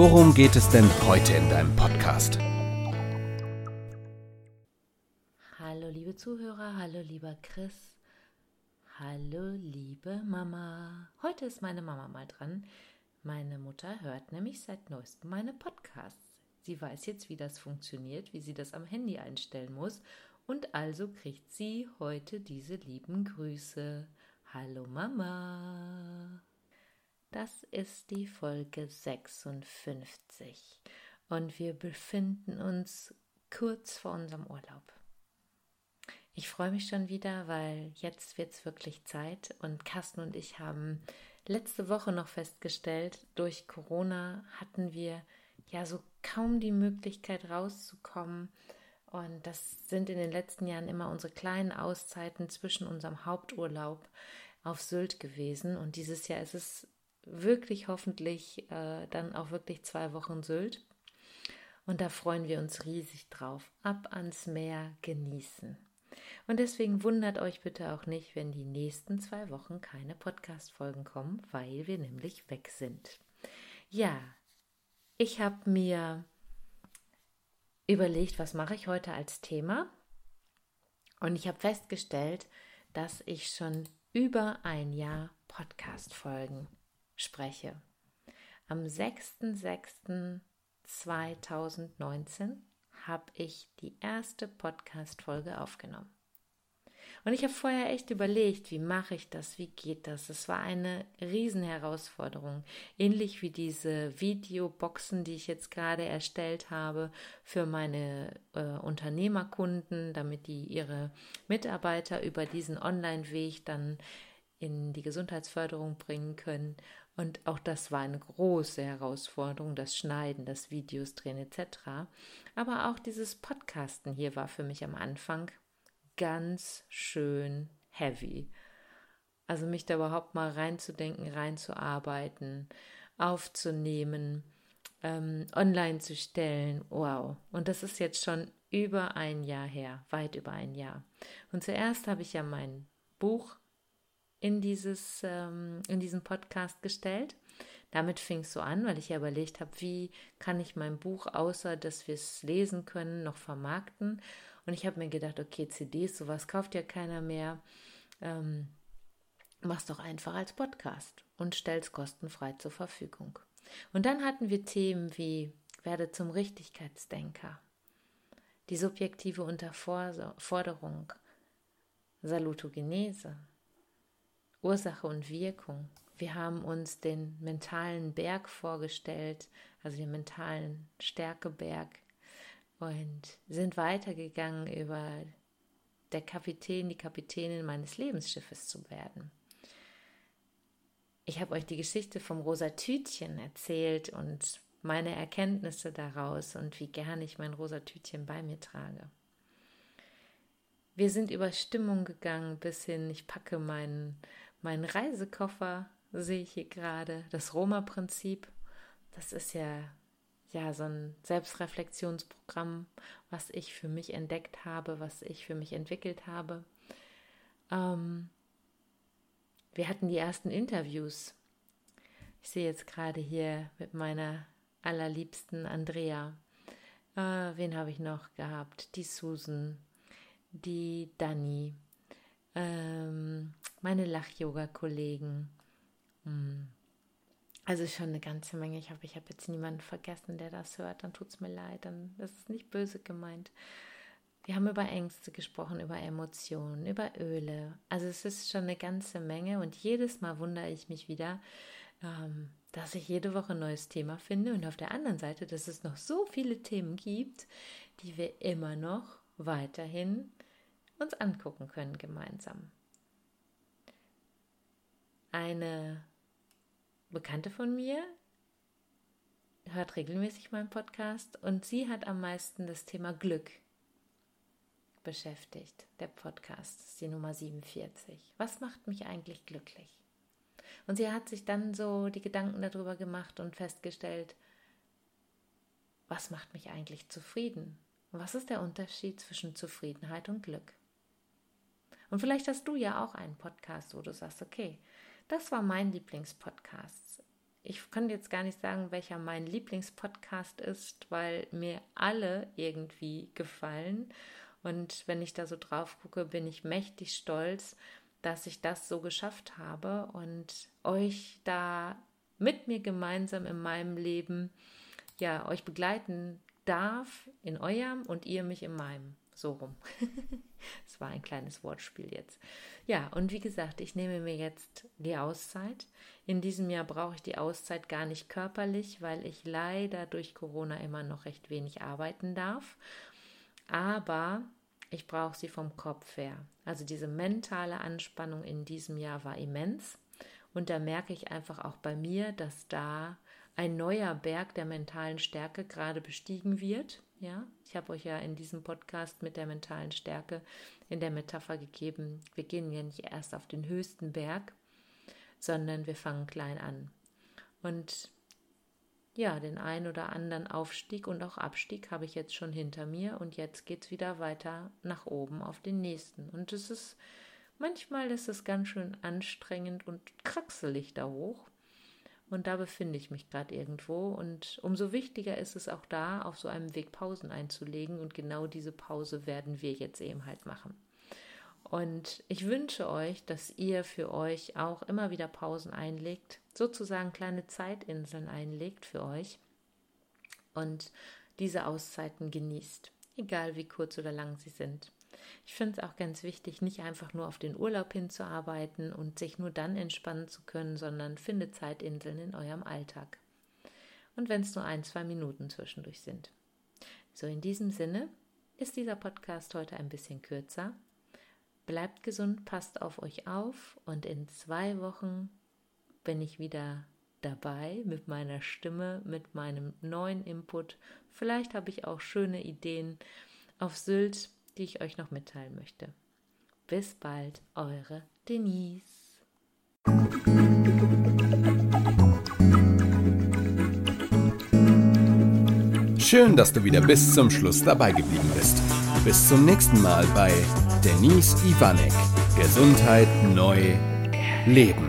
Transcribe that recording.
worum geht es denn heute in deinem Podcast? Hallo liebe Zuhörer, hallo lieber Chris. Hallo, liebe Mama. Heute ist meine Mama mal dran. Meine Mutter hört nämlich seit neuestem meine Podcasts. Sie weiß jetzt, wie das funktioniert, wie sie das am Handy einstellen muss. Und also kriegt sie heute diese lieben Grüße. Hallo Mama. Das ist die Folge 56 und wir befinden uns kurz vor unserem Urlaub. Ich freue mich schon wieder, weil jetzt wird es wirklich Zeit und Carsten und ich haben letzte Woche noch festgestellt, durch Corona hatten wir ja so kaum die Möglichkeit rauszukommen. Und das sind in den letzten Jahren immer unsere kleinen Auszeiten zwischen unserem Haupturlaub auf Sylt gewesen. Und dieses Jahr ist es wirklich hoffentlich äh, dann auch wirklich zwei Wochen Sylt. Und da freuen wir uns riesig drauf. Ab ans Meer genießen. Und deswegen wundert euch bitte auch nicht, wenn die nächsten zwei Wochen keine Podcast-Folgen kommen, weil wir nämlich weg sind. Ja, ich habe mir überlegt, was mache ich heute als Thema? Und ich habe festgestellt, dass ich schon über ein Jahr Podcast-Folgen spreche. Am 6.6.2019 habe ich die erste Podcast-Folge aufgenommen. Und ich habe vorher echt überlegt, wie mache ich das, wie geht das. Es war eine Riesenherausforderung. Ähnlich wie diese Videoboxen, die ich jetzt gerade erstellt habe für meine äh, Unternehmerkunden, damit die ihre Mitarbeiter über diesen Online-Weg dann in die Gesundheitsförderung bringen können. Und auch das war eine große Herausforderung, das Schneiden, das Videos drehen etc. Aber auch dieses Podcasten hier war für mich am Anfang ganz schön heavy. Also mich da überhaupt mal reinzudenken, reinzuarbeiten, aufzunehmen, ähm, online zu stellen. Wow. Und das ist jetzt schon über ein Jahr her, weit über ein Jahr. Und zuerst habe ich ja mein Buch in, dieses, ähm, in diesen Podcast gestellt. Damit fing es so an, weil ich ja überlegt habe, wie kann ich mein Buch, außer dass wir es lesen können, noch vermarkten. Und ich habe mir gedacht, okay, CDs, sowas kauft ja keiner mehr. Ähm, mach's doch einfach als Podcast und stell's kostenfrei zur Verfügung. Und dann hatten wir Themen wie werde zum Richtigkeitsdenker, die subjektive Unterforderung, Salutogenese, Ursache und Wirkung. Wir haben uns den mentalen Berg vorgestellt, also den mentalen Stärkeberg, und sind weitergegangen über der Kapitän, die Kapitänin meines Lebensschiffes zu werden. Ich habe euch die Geschichte vom rosa Tütchen erzählt und meine Erkenntnisse daraus und wie gern ich mein rosa Tütchen bei mir trage. Wir sind über Stimmung gegangen bis hin, ich packe meinen, meinen Reisekoffer, sehe ich hier gerade, das Roma-Prinzip. Das ist ja ja, so ein Selbstreflexionsprogramm, was ich für mich entdeckt habe, was ich für mich entwickelt habe. Ähm, wir hatten die ersten Interviews. Ich sehe jetzt gerade hier mit meiner allerliebsten Andrea. Äh, wen habe ich noch gehabt? Die Susan, die Dani, ähm, meine Lach-Yoga-Kollegen. Hm also schon eine ganze Menge. Ich hoffe, ich habe jetzt niemanden vergessen, der das hört. Dann tut es mir leid. Dann ist nicht böse gemeint. Wir haben über Ängste gesprochen, über Emotionen, über Öle. Also es ist schon eine ganze Menge und jedes Mal wundere ich mich wieder, ähm, dass ich jede Woche ein neues Thema finde und auf der anderen Seite, dass es noch so viele Themen gibt, die wir immer noch weiterhin uns angucken können gemeinsam. Eine Bekannte von mir hört regelmäßig meinen Podcast und sie hat am meisten das Thema Glück beschäftigt. Der Podcast ist die Nummer 47. Was macht mich eigentlich glücklich? Und sie hat sich dann so die Gedanken darüber gemacht und festgestellt, was macht mich eigentlich zufrieden? Was ist der Unterschied zwischen Zufriedenheit und Glück? Und vielleicht hast du ja auch einen Podcast, wo du sagst, okay, das war mein Lieblingspodcast. Ich kann jetzt gar nicht sagen, welcher mein Lieblingspodcast ist, weil mir alle irgendwie gefallen. Und wenn ich da so drauf gucke, bin ich mächtig stolz, dass ich das so geschafft habe und euch da mit mir gemeinsam in meinem Leben ja euch begleiten darf in eurem und ihr mich in meinem. So rum. Es war ein kleines Wortspiel jetzt. Ja, und wie gesagt, ich nehme mir jetzt die Auszeit. In diesem Jahr brauche ich die Auszeit gar nicht körperlich, weil ich leider durch Corona immer noch recht wenig arbeiten darf. Aber ich brauche sie vom Kopf her. Also diese mentale Anspannung in diesem Jahr war immens. Und da merke ich einfach auch bei mir, dass da ein neuer Berg der mentalen Stärke gerade bestiegen wird. Ja, ich habe euch ja in diesem Podcast mit der mentalen Stärke in der Metapher gegeben, wir gehen ja nicht erst auf den höchsten Berg, sondern wir fangen klein an. Und ja, den ein oder anderen Aufstieg und auch Abstieg habe ich jetzt schon hinter mir und jetzt geht es wieder weiter nach oben auf den nächsten. Und es ist, manchmal ist es ganz schön anstrengend und kraxelig da hoch. Und da befinde ich mich gerade irgendwo. Und umso wichtiger ist es auch da, auf so einem Weg Pausen einzulegen. Und genau diese Pause werden wir jetzt eben halt machen. Und ich wünsche euch, dass ihr für euch auch immer wieder Pausen einlegt, sozusagen kleine Zeitinseln einlegt für euch und diese Auszeiten genießt, egal wie kurz oder lang sie sind. Ich finde es auch ganz wichtig, nicht einfach nur auf den Urlaub hinzuarbeiten und sich nur dann entspannen zu können, sondern finde Zeitinseln in eurem Alltag. Und wenn es nur ein, zwei Minuten zwischendurch sind. So, in diesem Sinne ist dieser Podcast heute ein bisschen kürzer. Bleibt gesund, passt auf euch auf und in zwei Wochen bin ich wieder dabei mit meiner Stimme, mit meinem neuen Input. Vielleicht habe ich auch schöne Ideen auf Sylt die ich euch noch mitteilen möchte. Bis bald, eure Denise. Schön, dass du wieder bis zum Schluss dabei geblieben bist. Bis zum nächsten Mal bei Denise Ivanek. Gesundheit neu leben.